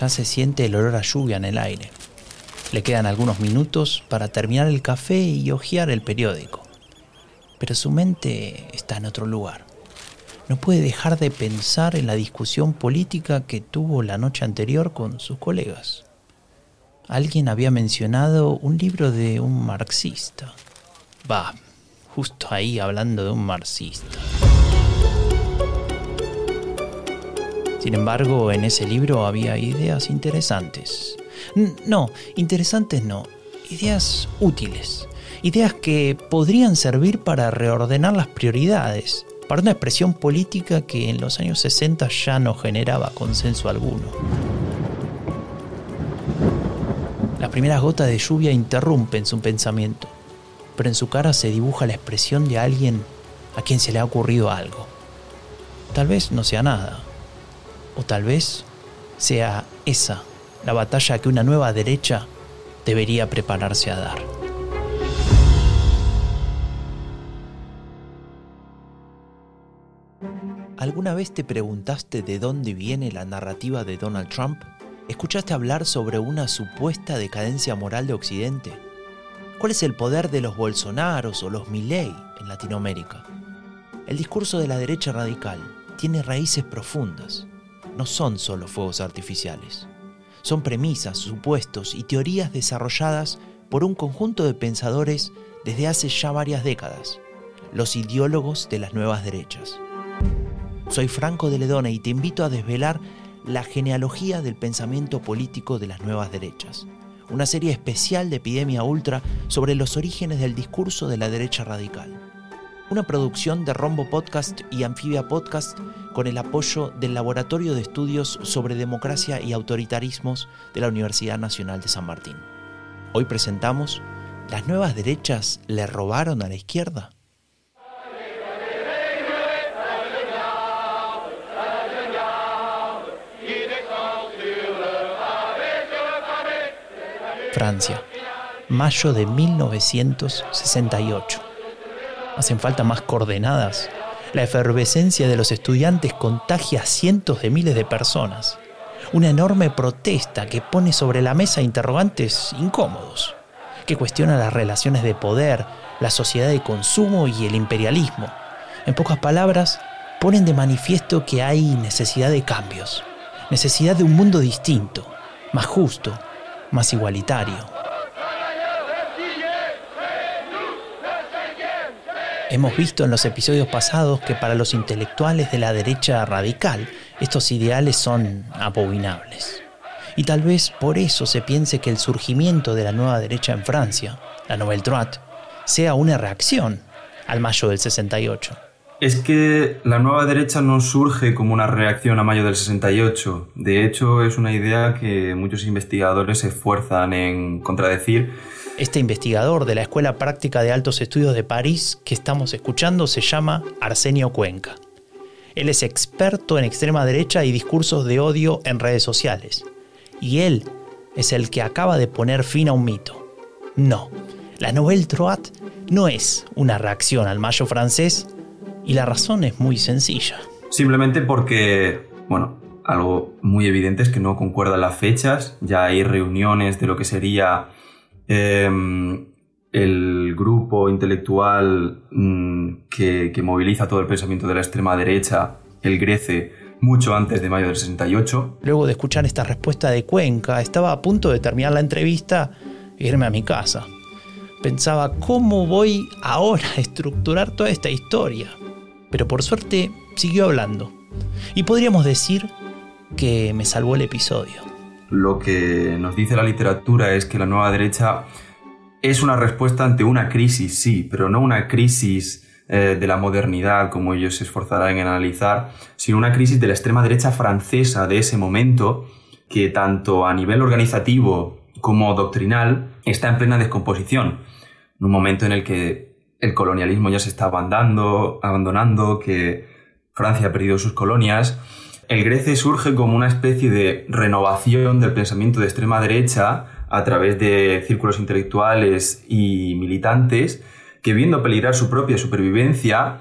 ya se siente el olor a lluvia en el aire. Le quedan algunos minutos para terminar el café y hojear el periódico. Pero su mente está en otro lugar. No puede dejar de pensar en la discusión política que tuvo la noche anterior con sus colegas. Alguien había mencionado un libro de un marxista. Va, justo ahí hablando de un marxista. Sin embargo, en ese libro había ideas interesantes no, interesantes no, ideas útiles, ideas que podrían servir para reordenar las prioridades, para una expresión política que en los años 60 ya no generaba consenso alguno. Las primeras gotas de lluvia interrumpen su pensamiento, pero en su cara se dibuja la expresión de alguien a quien se le ha ocurrido algo. Tal vez no sea nada, o tal vez sea esa la batalla que una nueva derecha debería prepararse a dar. ¿Alguna vez te preguntaste de dónde viene la narrativa de Donald Trump? ¿Escuchaste hablar sobre una supuesta decadencia moral de Occidente? ¿Cuál es el poder de los Bolsonaros o los Milley en Latinoamérica? El discurso de la derecha radical tiene raíces profundas, no son solo fuegos artificiales. Son premisas, supuestos y teorías desarrolladas por un conjunto de pensadores desde hace ya varias décadas, los ideólogos de las nuevas derechas. Soy Franco de Ledona y te invito a desvelar la genealogía del pensamiento político de las nuevas derechas, una serie especial de Epidemia Ultra sobre los orígenes del discurso de la derecha radical una producción de Rombo Podcast y Anfibia Podcast con el apoyo del Laboratorio de Estudios sobre Democracia y Autoritarismos de la Universidad Nacional de San Martín. Hoy presentamos ¿Las nuevas derechas le robaron a la izquierda? Francia, mayo de 1968 hacen falta más coordenadas. La efervescencia de los estudiantes contagia a cientos de miles de personas. Una enorme protesta que pone sobre la mesa interrogantes incómodos, que cuestiona las relaciones de poder, la sociedad de consumo y el imperialismo. En pocas palabras, ponen de manifiesto que hay necesidad de cambios, necesidad de un mundo distinto, más justo, más igualitario. Hemos visto en los episodios pasados que para los intelectuales de la derecha radical estos ideales son abominables. Y tal vez por eso se piense que el surgimiento de la nueva derecha en Francia, la Nouvelle Droite, sea una reacción al mayo del 68. Es que la nueva derecha no surge como una reacción a mayo del 68. De hecho, es una idea que muchos investigadores se esfuerzan en contradecir este investigador de la Escuela Práctica de Altos Estudios de París que estamos escuchando se llama Arsenio Cuenca. Él es experto en extrema derecha y discursos de odio en redes sociales. Y él es el que acaba de poner fin a un mito. No, la Nouvelle Droite no es una reacción al mayo francés y la razón es muy sencilla. Simplemente porque, bueno, algo muy evidente es que no concuerdan las fechas, ya hay reuniones de lo que sería Em, el grupo intelectual mm, que, moviliza todo el pensamiento de la extrema derecha, el Grece, mucho antes de mayo del 68. Luego de escuchar esta respuesta de Cuenca, estaba a punto de terminar la entrevista e irme a mi casa. Pensaba, ¿cómo voy ahora a estructurar toda esta historia? Pero por suerte siguió hablando. Y podríamos decir que me salvó el episodio lo que nos dice la literatura es que la nueva derecha es una respuesta ante una crisis, sí, pero no una crisis eh, de la modernidad, como ellos se esforzarán en analizar, sino una crisis de la extrema derecha francesa de ese momento, que tanto a nivel organizativo como doctrinal está en plena descomposición. En un momento en el que el colonialismo ya se está abandonando, abandonando que Francia ha perdido sus colonias el Grece surge como una especie de renovación del pensamiento de extrema derecha a través de círculos intelectuales y militantes que viendo peligrar su propia supervivencia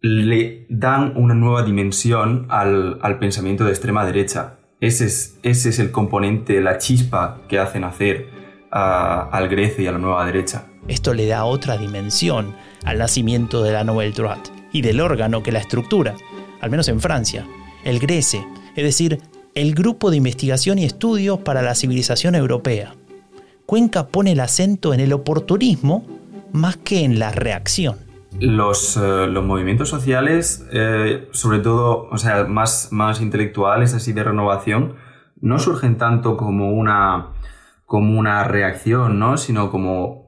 le dan una nueva dimensión al, pensamiento de extrema derecha. Ese es, ese es el componente, la chispa que hacen hacer al Grece y a la nueva derecha. Esto le da otra dimensión al nacimiento de la Nouvelle Droite y del órgano que la estructura, al menos en Francia, el Grece, es decir, el Grupo de Investigación y Estudios para la Civilización Europea. Cuenca pone el acento en el oportunismo más que en la reacción. Los, eh, los movimientos sociales, eh, sobre todo, o sea, más, más intelectuales, así de renovación, no surgen tanto como una, como una reacción, ¿no? sino como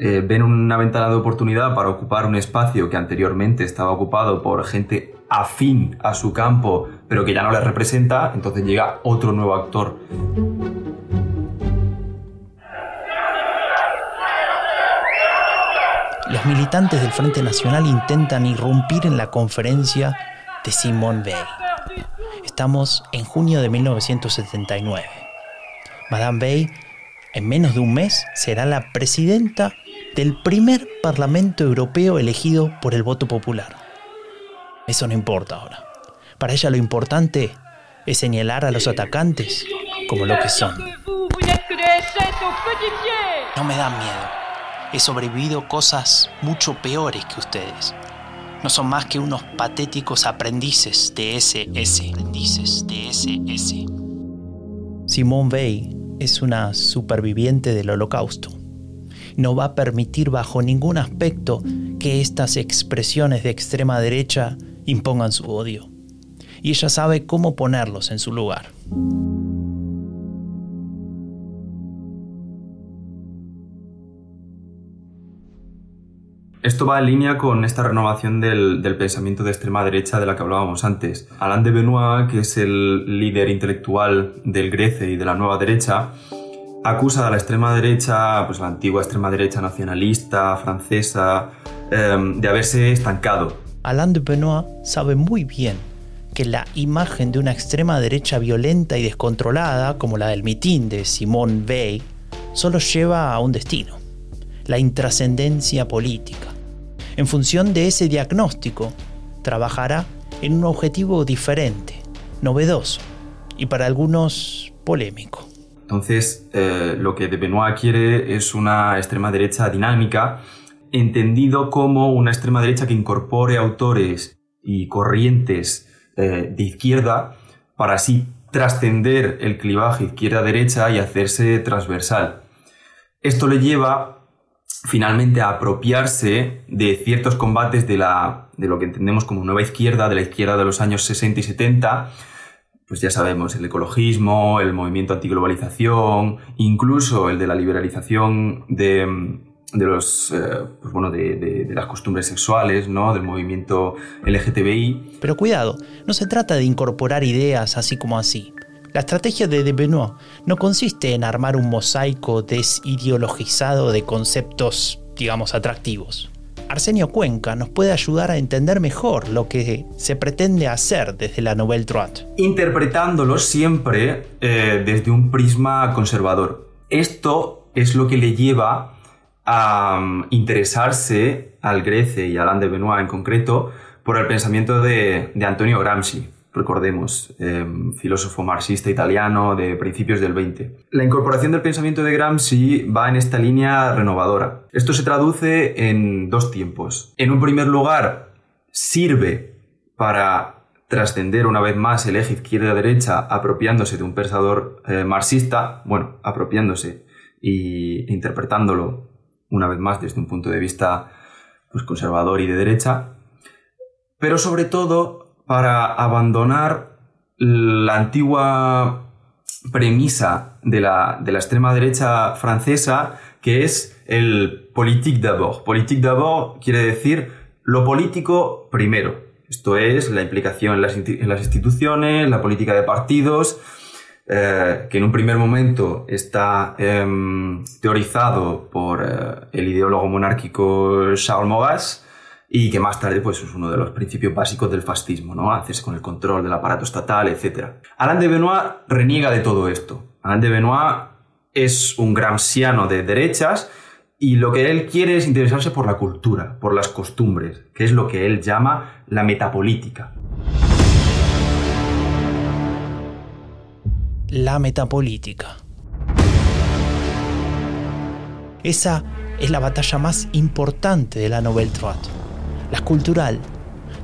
eh, ven una ventana de oportunidad para ocupar un espacio que anteriormente estaba ocupado por gente afín a su campo, pero que ya no les representa, entonces llega otro nuevo actor. Los militantes del Frente Nacional intentan irrumpir en la conferencia de Simone Weil. Estamos en junio de 1979. Madame Weil, en menos de un mes, será la presidenta del primer Parlamento Europeo elegido por el voto popular. Eso no importa ahora. Para ella lo importante es señalar a los atacantes como lo que son. No me dan miedo. He sobrevivido cosas mucho peores que ustedes. No son más que unos patéticos aprendices de SS. Aprendices de SS. Simone Weil es una superviviente del holocausto. No va a permitir bajo ningún aspecto que estas expresiones de extrema derecha impongan su odio. Y ella sabe cómo ponerlos en su lugar. Esto va en línea con esta renovación del, pensamiento de extrema derecha de la que hablábamos antes. Alain de Benoit, que es el líder intelectual del Grece y de la nueva derecha, acusa a la extrema derecha, pues la antigua extrema derecha nacionalista francesa, em, de haberse estancado. Alain de Benoit sabe muy bien que la imagen de una extrema derecha violenta y descontrolada, como la del mitin de Simone Weil, solo lleva a un destino la intrascendencia política. En función de ese diagnóstico, trabajará en un objetivo diferente, novedoso y para algunos polémico. Entonces, eh, lo que de Benoit quiere es una extrema derecha dinámica, entendido como una extrema derecha que incorpore autores y corrientes eh, de izquierda para así trascender el clivaje izquierda-derecha y hacerse transversal. Esto le lleva finalmente a apropiarse de ciertos combates de, la, de lo que entendemos como nueva izquierda, de la izquierda de los años 60 y 70, pues ya sabemos, el ecologismo, el movimiento antiglobalización, incluso el de la liberalización de, de los, eh, pues bueno, de, de, las costumbres sexuales, ¿no? del movimiento LGTBI. Pero cuidado, no se trata de incorporar ideas así como así. La estrategia de De Benoit no consiste en armar un mosaico desideologizado de conceptos, digamos, atractivos. Arsenio Cuenca nos puede ayudar a entender mejor lo que se pretende hacer desde la Nouvelle Droite. Interpretándolo siempre eh, desde un prisma conservador. Esto es lo que le lleva a mm, interesarse al Grece y a Alain de Benoit en concreto por el pensamiento de Antonio Gramsci recordemos, em, filósofo marxista italiano de principios del 20. La incorporación del pensamiento de Gramsci va en esta línea renovadora. Esto se traduce en dos tiempos. En un primer lugar, sirve para trascender una vez más el eje izquierda-derecha apropiándose de un pensador eh, marxista, bueno, apropiándose e interpretándolo una vez más desde un punto de vista pues, conservador y de derecha, pero sobre todo para abandonar la antigua premisa de la, extrema derecha francesa, que es el politique d'abord. Politique d'abord quiere decir lo político primero. Esto es la implicación en las, instituciones, la política de partidos, eh, que en un primer momento está em, teorizado por eh, el ideólogo monárquico Charles Maurras, y que más tarde pues, es uno de los principios básicos del fascismo, ¿no? hacerse con el control del aparato estatal, etc. Alain de Benoit reniega de todo esto. Alain de Benoit es un gramsciano de derechas y lo que él quiere es interesarse por la cultura, por las costumbres, que es lo que él llama la metapolítica. la metapolítica. Esa es la batalla más importante de la Nouvelle Droite, la cultural.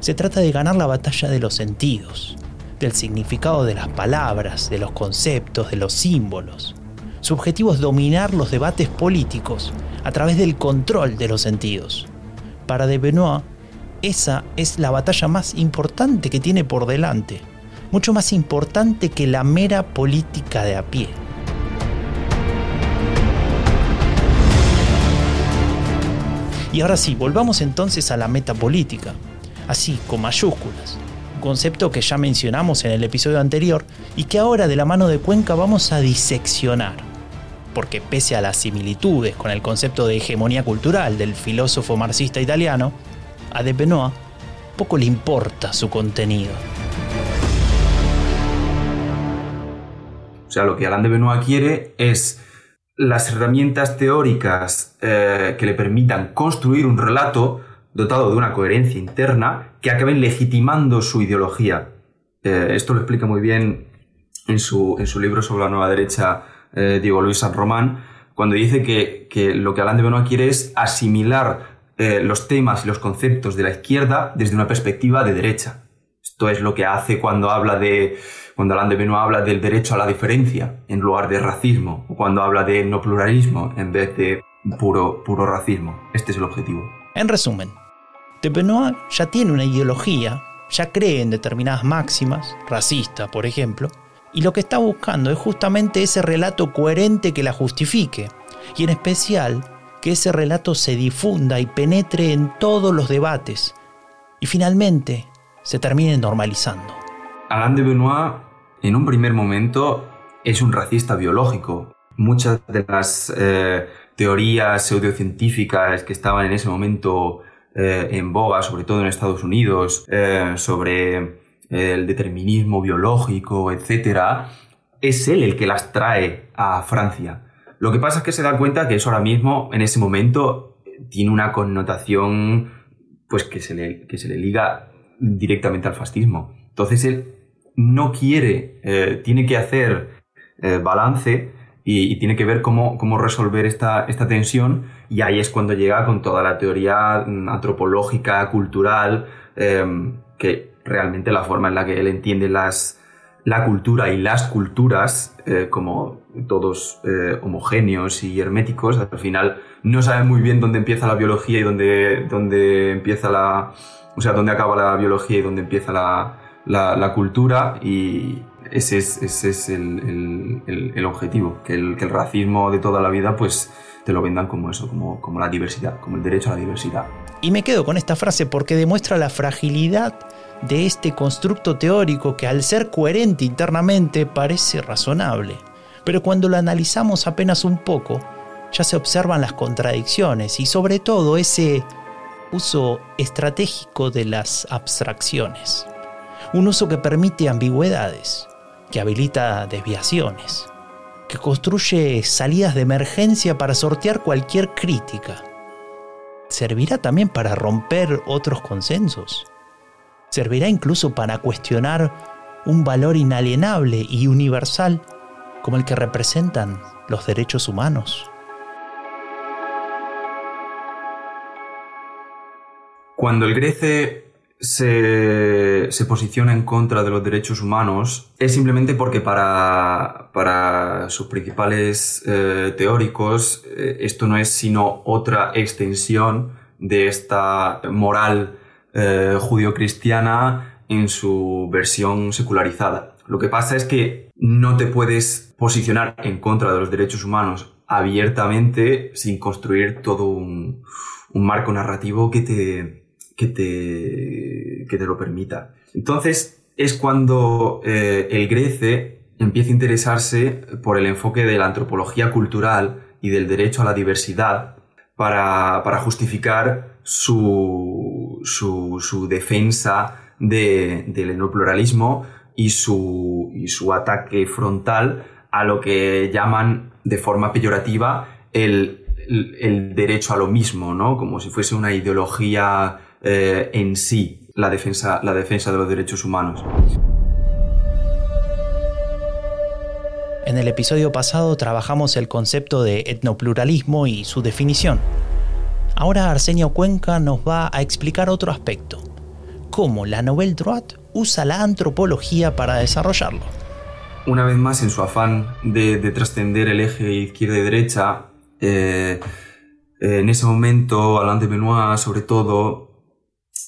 Se trata de ganar la batalla de los sentidos, del significado de las palabras, de los conceptos, de los símbolos. Su objetivo es dominar los debates políticos a través del control de los sentidos. Para de Benoit, esa es la batalla más importante que tiene por delante, mucho más importante que la mera política de a pie. Y ahora sí, volvamos entonces a la metapolítica, así con mayúsculas, un concepto que ya mencionamos en el episodio anterior y que ahora de la mano de Cuenca vamos a diseccionar. Porque pese a las similitudes con el concepto de hegemonía cultural del filósofo marxista italiano, a De Benoit poco le importa su contenido. O sea, lo que Alain de Benoit quiere es las herramientas teóricas eh, que le permitan construir un relato dotado de una coherencia interna que acaben legitimando su ideología. Eh, esto lo explica muy bien en su, en su, libro sobre la nueva derecha eh, Diego Luis San Román, cuando dice que, que, lo que Alain de Benoit quiere es asimilar los temas y los conceptos de la izquierda desde una perspectiva de derecha. Esto es lo que hace cuando habla de cuando Alain de Benoit habla del derecho a la diferencia en lugar de racismo, o cuando habla de no pluralismo en vez de puro, puro racismo. Este es el objetivo. En resumen, de Benoit ya tiene una ideología, ya cree en determinadas máximas, racista por ejemplo, y lo que está buscando es justamente ese relato coherente que la justifique, y en especial que ese relato se difunda y penetre en todos los debates, y finalmente se termine normalizando. Alain de Benoit, en un primer momento, es un racista biológico. Muchas de las eh, teorías pseudocientíficas que estaban en ese momento eh, en boga, sobre todo en Estados Unidos, eh, sobre el determinismo biológico, etc., es él el que las trae a Francia. Lo que pasa es que se da cuenta que eso ahora mismo, en ese momento, tiene una connotación pues, que, se le, que se le liga directamente al fascismo. Entonces él no quiere, eh, tiene que hacer eh, balance y, tiene que ver cómo, cómo resolver esta, esta, tensión. Y ahí es cuando llega con toda la teoría mm, antropológica, cultural, em, que realmente la forma en la que él entiende las, la cultura y las culturas eh, como todos homogéneos y herméticos, al final no sabe muy bien dónde empieza la biología y dónde, dónde empieza la... O sea, dónde acaba la biología y dónde empieza la, la, cultura y ese es, ese es el, el, objetivo, que el, que el, racismo de toda la vida pues te lo vendan como eso, como, como la diversidad, como el derecho a la diversidad. Y me quedo con esta frase porque demuestra la fragilidad de este constructo teórico que al ser coherente internamente parece razonable. Pero cuando lo analizamos apenas un poco, ya se observan las contradicciones y sobre todo ese uso estratégico de las abstracciones un uso que permite ambigüedades, que habilita desviaciones, que construye salidas de emergencia para sortear cualquier crítica. ¿Servirá también para romper otros consensos? ¿Servirá incluso para cuestionar un valor inalienable y universal como el que representan los derechos humanos? Cuando el Grece se, posiciona en contra de los derechos humanos es simplemente porque para, para sus principales eh, teóricos eh, esto no es sino otra extensión de esta moral eh, judio-cristiana en su versión secularizada. Lo que pasa es que no te puedes posicionar en contra de los derechos humanos abiertamente sin construir todo un marco narrativo que te, que te, que te lo permita. Entonces es cuando eh, el Grece empieza a interesarse por el enfoque de la antropología cultural y del derecho a la diversidad para, para justificar su, su, su defensa de, del enopluralismo y su, y su ataque frontal a lo que llaman de forma peyorativa el, el, el derecho a lo mismo, ¿no? Como si fuese una ideología eh, en sí la defensa, la defensa de los derechos humanos. En el episodio pasado trabajamos el concepto de etnopluralismo y su definición. Ahora Arsenio Cuenca nos va a explicar otro aspecto, cómo la Nouvelle Droite usa la antropología para desarrollarlo. Una vez más, en su afán de, trascender el eje izquierda y derecha, eh, en ese momento Alain de Benoit, sobre todo,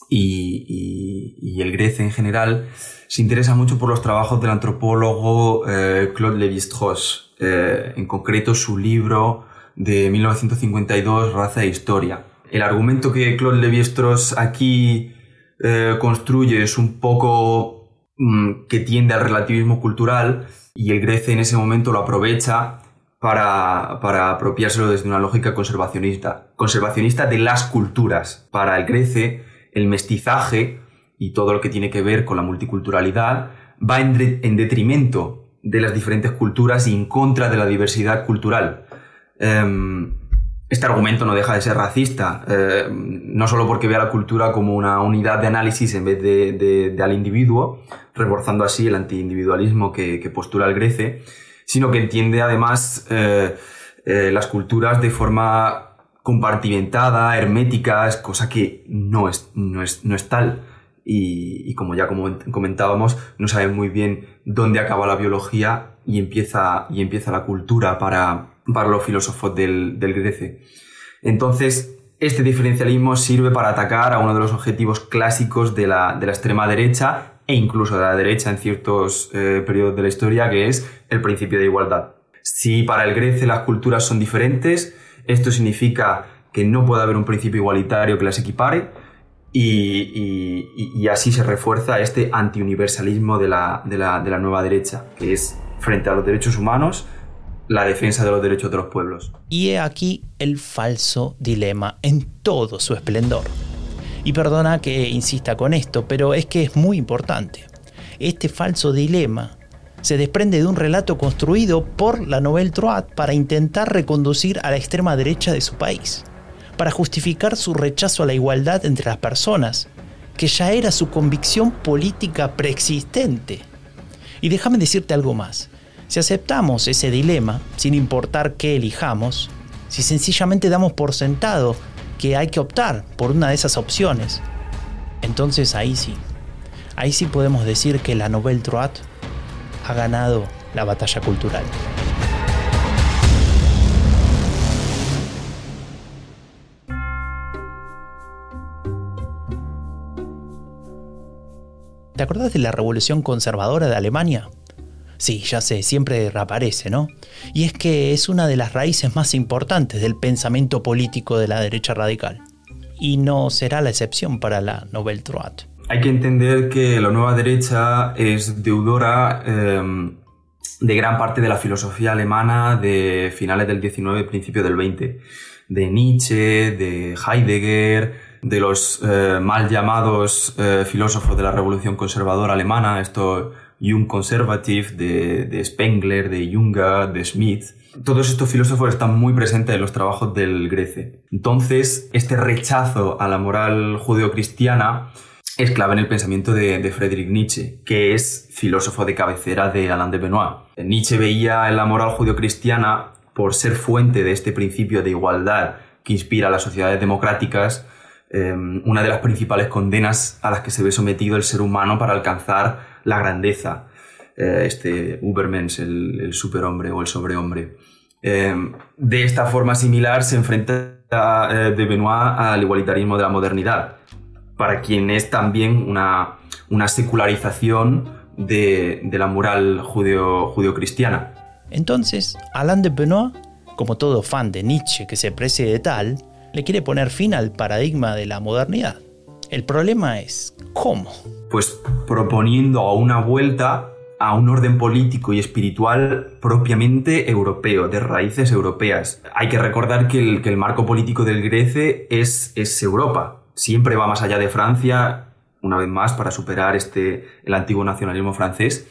y, el Grece en general, se interesa mucho por los trabajos del antropólogo eh, Claude Lévi-Strauss, eh, en concreto su libro de 1952, Raza e Historia. El argumento que Claude Lévi-Strauss aquí eh, construye es un poco mm, que tiende al relativismo cultural y el Grece en ese momento lo aprovecha para, para apropiárselo desde una lógica conservacionista, conservacionista de las culturas. Para el Grece, el mestizaje y todo lo que tiene que ver con la multiculturalidad va en, detrimento de las diferentes culturas y en contra de la diversidad cultural. Em, este argumento no deja de ser racista, eh, no solo porque ve a la cultura como una unidad de análisis en vez de, al individuo, reforzando así el antiindividualismo que, que postula el Grece, sino que entiende además eh, eh, las culturas de forma compartimentada, hermética, es cosa que no es, no es, no es tal. Y, como ya comentábamos, no saben muy bien dónde acaba la biología y empieza, y empieza la cultura para, para los filósofos del, del Grece. Entonces, este diferencialismo sirve para atacar a uno de los objetivos clásicos de la, de la extrema derecha e incluso de la derecha en ciertos eh, periodos de la historia, que es el principio de igualdad. Si para el Grece las culturas son diferentes, esto significa que no puede haber un principio igualitario que las equipare y, así se refuerza este antiuniversalismo de la, de, la, de la nueva derecha, que es frente a los derechos humanos, la defensa de los derechos de los pueblos. Y he aquí el falso dilema en todo su esplendor. Y perdona que insista con esto, pero es que es muy importante. Este falso dilema se desprende de un relato construido por la Nouvelle Droite para intentar reconducir a la extrema derecha de su país, para justificar su rechazo a la igualdad entre las personas, que ya era su convicción política preexistente. Y déjame decirte algo más. Si aceptamos ese dilema, sin importar qué elijamos, si sencillamente damos por sentado que hay que optar por una de esas opciones, entonces ahí sí, ahí sí podemos decir que la Nouvelle Droite ha ganado la batalla cultural. ¿Te acordás de la revolución conservadora de Alemania? Sí, ya sé, siempre reaparece, ¿no? Y es que es una de las raíces más importantes del pensamiento político de la derecha radical. Y no será la excepción para la Nouvelle Droite. Hay que entender que la nueva derecha es deudora em, de gran parte de la filosofía alemana de finales del 19 principios del 20. De Nietzsche, de Heidegger, de los eh, mal llamados eh, filósofos de la revolución conservadora alemana, esto Jung Conservative, de, de Spengler, de Junger, de Schmidt. Todos estos filósofos están muy presentes en los trabajos del Grece. Entonces, este rechazo a la moral judeocristiana es clave en el pensamiento de, Friedrich Nietzsche, que es filósofo de cabecera de Alain de Benoit. Nietzsche veía en la moral judio-cristiana, por ser fuente de este principio de igualdad que inspira a las sociedades democráticas, em, una de las principales condenas a las que se ve sometido el ser humano para alcanzar la grandeza. Eh, este Ubermensch, el, superhombre o el sobrehombre. Em, de esta forma similar se enfrenta eh, de Benoit al igualitarismo de la modernidad para quien es también una, una secularización de, de, la moral judeo, judeocristiana. Entonces, Alain de Benoit, como todo fan de Nietzsche que se precie de tal, le quiere poner fin al paradigma de la modernidad. El problema es, ¿cómo? Pues proponiendo a una vuelta a un orden político y espiritual propiamente europeo, de raíces europeas. Hay que recordar que el, que el marco político del Grece es, es Europa, siempre va más allá de Francia, una vez más, para superar este, el antiguo nacionalismo francés.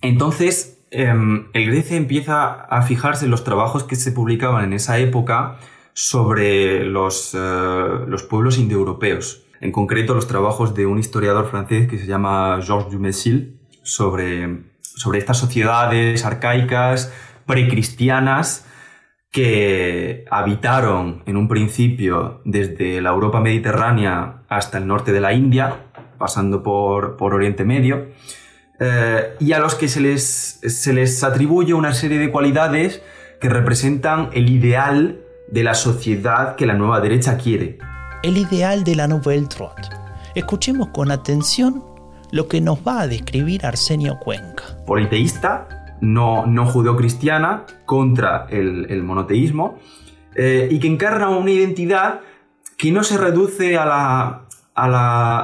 Entonces, em, el Grecia empieza a fijarse en los trabajos que se publicaban en esa época sobre los, eh, los pueblos indoeuropeos. En concreto, los trabajos de un historiador francés que se llama Georges Dumézil sobre sobre estas sociedades arcaicas, precristianas, que habitaron en un principio desde la Europa mediterránea hasta el norte de la India, pasando por, por Oriente Medio, eh, y a los que se les, se les atribuye una serie de cualidades que representan el ideal de la sociedad que la nueva derecha quiere. El ideal de la Nouvelle Droite. Escuchemos con atención lo que nos va a describir Arsenio Cuenca. Politeísta, no, no judeocristiana, contra el, monoteísmo, eh, y que encarna una identidad que no se reduce a la, a la,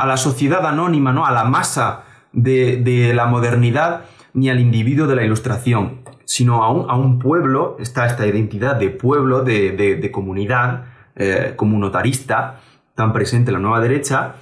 a la, sociedad anónima, ¿no? a la masa de, la modernidad, ni al individuo de la ilustración, sino a un, a un pueblo, está esta identidad de pueblo, de, comunidad, eh, comunotarista, tan presente en la nueva derecha,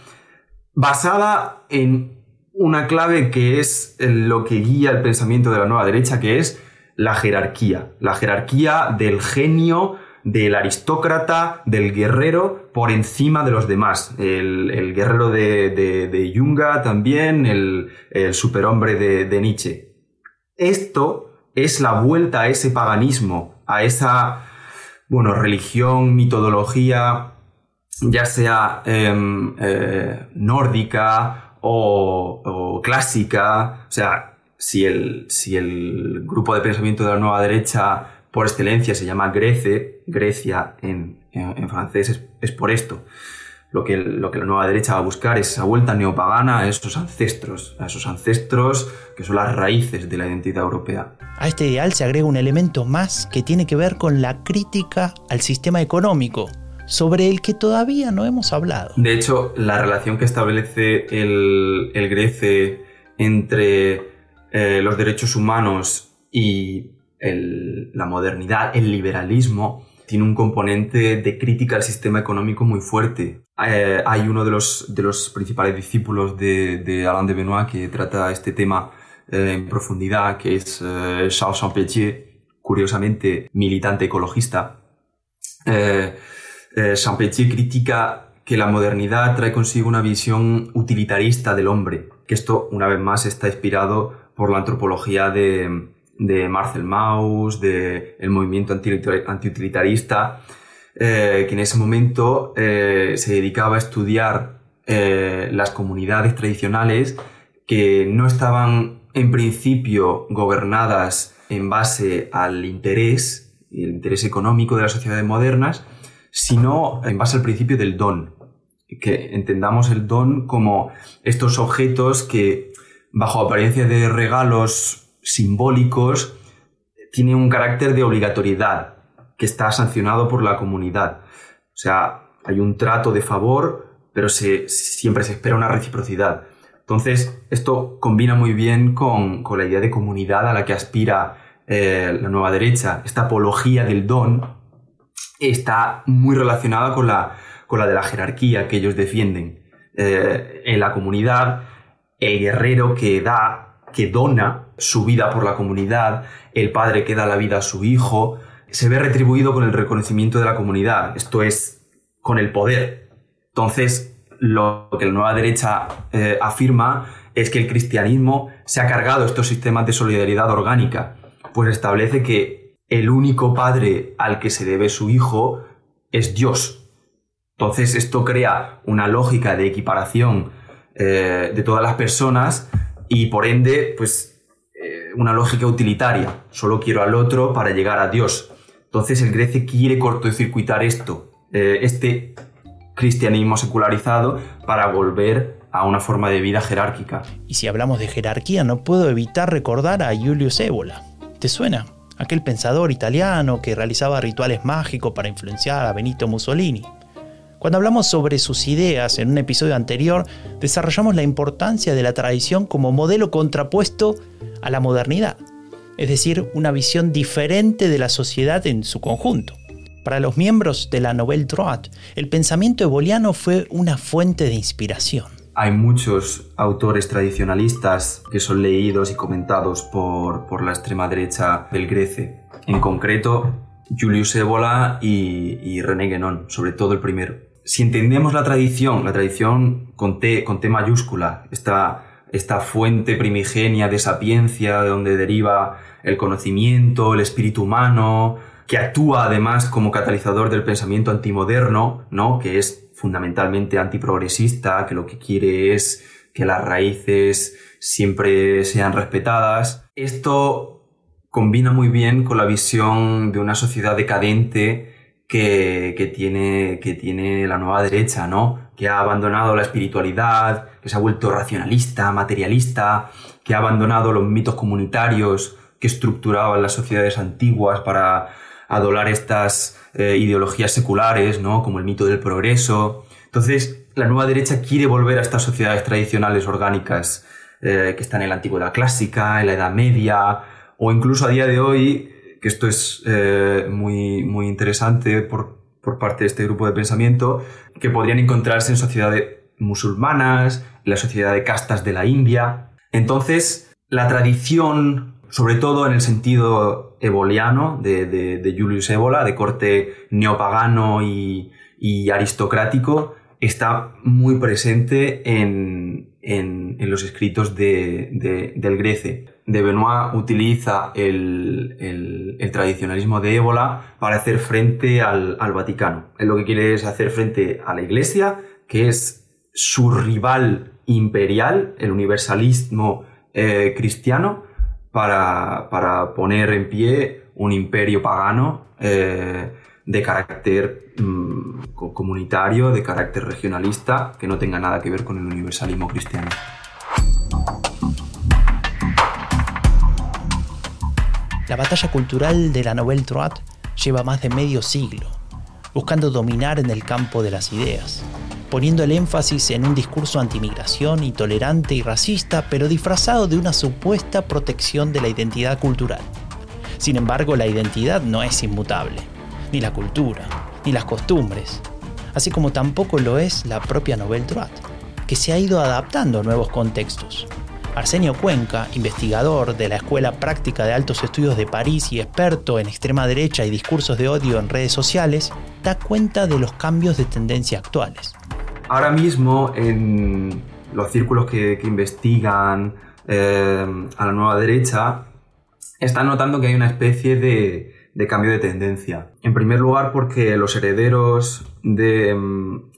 basada en una clave que es lo que guía el pensamiento de la nueva derecha, que es la jerarquía, la jerarquía del genio, del aristócrata, del guerrero, por encima de los demás. El, guerrero de, de, Junga también, el, superhombre de, de, Nietzsche. Esto es la vuelta a ese paganismo, a esa, bueno, religión, mitología ya sea em, eh, nórdica o, clásica, o sea, si el, si el grupo de pensamiento de la nueva derecha por excelencia se llama Grece, Grecia en, francés, es, por esto. Lo que, lo que la nueva derecha va a buscar es esa vuelta neopagana a esos ancestros, a esos ancestros que son las raíces de la identidad europea. A este ideal se agrega un elemento más que tiene que ver con la crítica al sistema económico, sobre el que todavía no hemos hablado. De hecho, la relación que establece el, el Grece entre eh, los derechos humanos y la modernidad, el liberalismo, tiene un componente de crítica al sistema económico muy fuerte. Eh, hay uno de los, de los principales discípulos de, Alain de Benoit que trata este tema eh, en profundidad, que es Charles Champetier, curiosamente militante ecologista. Champetier critica que la modernidad trae consigo una visión utilitarista del hombre, que esto, una vez más, está inspirado por la antropología de, Marcel Mauss, del movimiento antiutilitarista, eh, que en ese momento eh, se dedicaba a estudiar las comunidades tradicionales que no estaban en principio gobernadas en base al interés, el interés económico de las sociedades modernas, sino en base al principio del don. Que entendamos el don como estos objetos que, bajo apariencia de regalos simbólicos, tienen un carácter de obligatoriedad que está sancionado por la comunidad. O sea, hay un trato de favor, pero se, siempre se espera una reciprocidad. Entonces, esto combina muy bien con, la idea de comunidad a la que aspira eh, la nueva derecha, esta apología del don está muy relacionada con la, con la de la jerarquía que ellos defienden. Eh, en la comunidad, el guerrero que da, que dona su vida por la comunidad, el padre que da la vida a su hijo, se ve retribuido con el reconocimiento de la comunidad, esto es, con el poder. Entonces, lo que la nueva derecha eh, afirma es que el cristianismo se ha cargado estos sistemas de solidaridad orgánica, pues establece que el único padre al que se debe su hijo es Dios. Entonces esto crea una lógica de equiparación eh, de todas las personas y por ende, pues eh, una lógica utilitaria. Solo quiero al otro para llegar a Dios. Entonces el Grece quiere cortocircuitar esto, eh, este cristianismo secularizado para volver a una forma de vida jerárquica. Y si hablamos de jerarquía, no puedo evitar recordar a Julius Ébola. ¿Te suena? Aquel pensador italiano que realizaba rituales mágicos para influenciar a Benito Mussolini. Cuando hablamos sobre sus ideas en un episodio anterior, desarrollamos la importancia de la tradición como modelo contrapuesto a la modernidad, es decir, una visión diferente de la sociedad en su conjunto. Para los miembros de la Nouvelle Droite, el pensamiento eboliano fue una fuente de inspiración. Hay muchos autores tradicionalistas que son leídos y comentados por, la extrema derecha del Grece. En concreto, Julius Evola y, René Guénon, sobre todo el primero. Si entendemos la tradición, la tradición con T, con T mayúscula, esta esta fuente primigenia de sapiencia de donde deriva el conocimiento, el espíritu humano, que actúa además como catalizador del pensamiento antimoderno, ¿no? que es fundamentalmente antiprogresista, que lo que quiere es que las raíces siempre sean respetadas. Esto combina muy bien con la visión de una sociedad decadente que, tiene, que tiene la nueva derecha, ¿no? que ha abandonado la espiritualidad, que se ha vuelto racionalista, materialista, que ha abandonado los mitos comunitarios que estructuraban las sociedades antiguas para adolar estas eh, ideologías seculares, ¿no? como el mito del progreso. Entonces, la nueva derecha quiere volver a estas sociedades tradicionales orgánicas eh, que están en la antigüedad clásica, en la Edad Media, o incluso a día de hoy, que esto es eh, muy, muy interesante por, por parte de este grupo de pensamiento, que podrían encontrarse en sociedades musulmanas, en la sociedad de castas de la India. Entonces, la tradición, sobre todo en el sentido eboliano de, Julius Ébola, de corte neopagano y, aristocrático, está muy presente en, los escritos de, del Grece. De Benoit utiliza el, tradicionalismo de Ébola para hacer frente al, Vaticano. Él lo que quiere es hacer frente a la Iglesia, que es su rival imperial, el universalismo eh, cristiano, para, poner en pie un imperio pagano eh, de carácter mm, comunitario, de carácter regionalista, que no tenga nada que ver con el universalismo cristiano. La batalla cultural de la Nouvelle Droite lleva más de medio siglo, buscando dominar en el campo de las ideas, poniendo el énfasis en un discurso antimigración, intolerante y racista, pero disfrazado de una supuesta protección de la identidad cultural. Sin embargo, la identidad no es inmutable, ni la cultura, ni las costumbres, así como tampoco lo es la propia Nouvelle Droite, que se ha ido adaptando a nuevos contextos. Arsenio Cuenca, investigador de la Escuela Práctica de Altos Estudios de París y experto en extrema derecha y discursos de odio en redes sociales, da cuenta de los cambios de tendencia actuales. Ahora mismo en los círculos que, investigan eh, a la nueva derecha, están notando que hay una especie de, cambio de tendencia. En primer lugar porque los herederos de,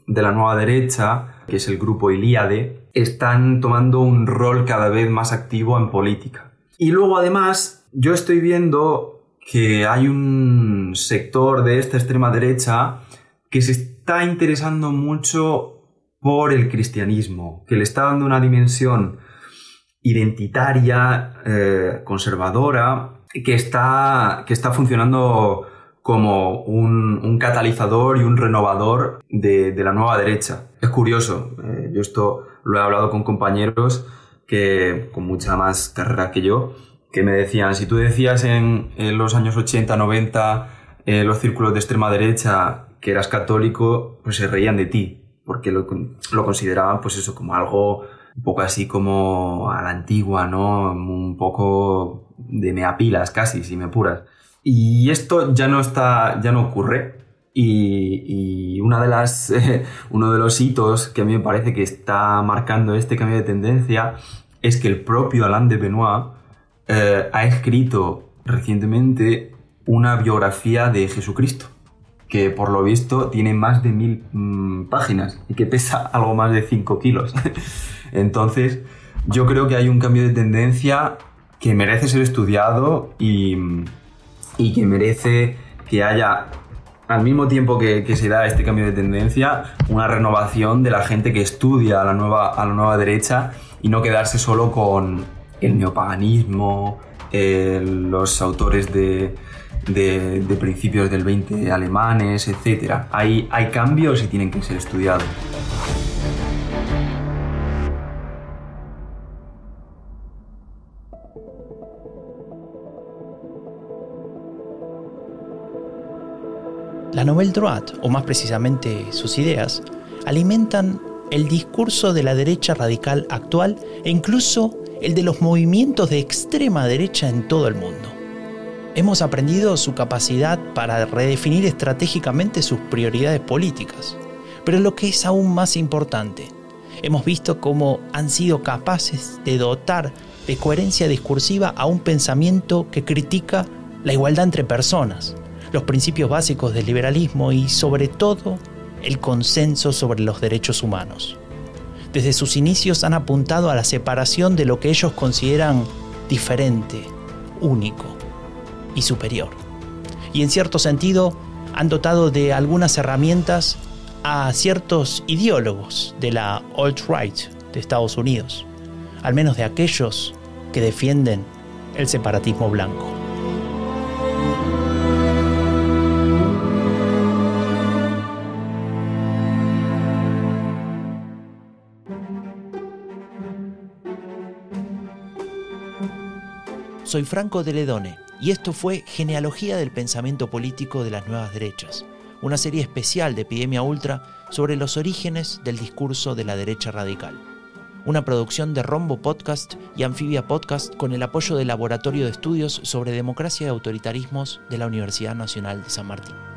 de la nueva derecha, que es el grupo Ilíade, están tomando un rol cada vez más activo en política. Y luego además yo estoy viendo que hay un sector de esta extrema derecha que se está interesando mucho por el cristianismo, que le está dando una dimensión identitaria, eh, conservadora, que está, que está funcionando como un, catalizador y un renovador de, la nueva derecha. Es curioso, eh, yo esto lo he hablado con compañeros que con mucha más carrera que yo, que me decían, si tú decías en, los años 80, 90, en los círculos de extrema derecha que eras católico, pues se reían de ti, porque lo, consideraban pues eso como algo un poco así como a la antigua, ¿no? Un poco de meapilas casi, si me apuras. Y esto ya no está, ya no ocurre. Y, una de las, uno de los hitos que a mí me parece que está marcando este cambio de tendencia es que el propio Alain de Benoit eh, ha escrito recientemente una biografía de Jesucristo que por lo visto tiene más de mil mm, páginas y que pesa algo más de 5 kilos. Entonces, yo creo que hay un cambio de tendencia que merece ser estudiado y, y que merece que haya, al mismo tiempo que, que, se da este cambio de tendencia, una renovación de la gente que estudia a la nueva, la nueva derecha y no quedarse solo con el neopaganismo, los autores de, principios del 20 alemanes, etc. Hay, hay cambios y tienen que ser estudiados. La Nouvelle Droite, o más precisamente sus ideas, alimentan el discurso de la derecha radical actual e incluso el de los movimientos de extrema derecha en todo el mundo hemos aprendido su capacidad para redefinir estratégicamente sus prioridades políticas. Pero lo que es aún más importante Hemos visto cómo han sido capaces de dotar de coherencia discursiva a un pensamiento que critica la igualdad entre personas, los principios básicos del liberalismo y sobre todo el consenso sobre los derechos humanos. Desde sus inicios han apuntado a la separación de lo que ellos consideran diferente, único y superior. Y en cierto sentido han dotado de algunas herramientas a ciertos ideólogos de la alt-right de Estados Unidos, al menos de aquellos que defienden el separatismo blanco. Soy Franco de Ledone y esto fue Genealogía del Pensamiento Político de las Nuevas Derechas, una serie especial de Epidemia Ultra sobre los orígenes del discurso de la derecha radical. Una producción de Rombo Podcast y Anfibia Podcast con el apoyo del Laboratorio de Estudios sobre Democracia y Autoritarismos de la Universidad Nacional de San Martín.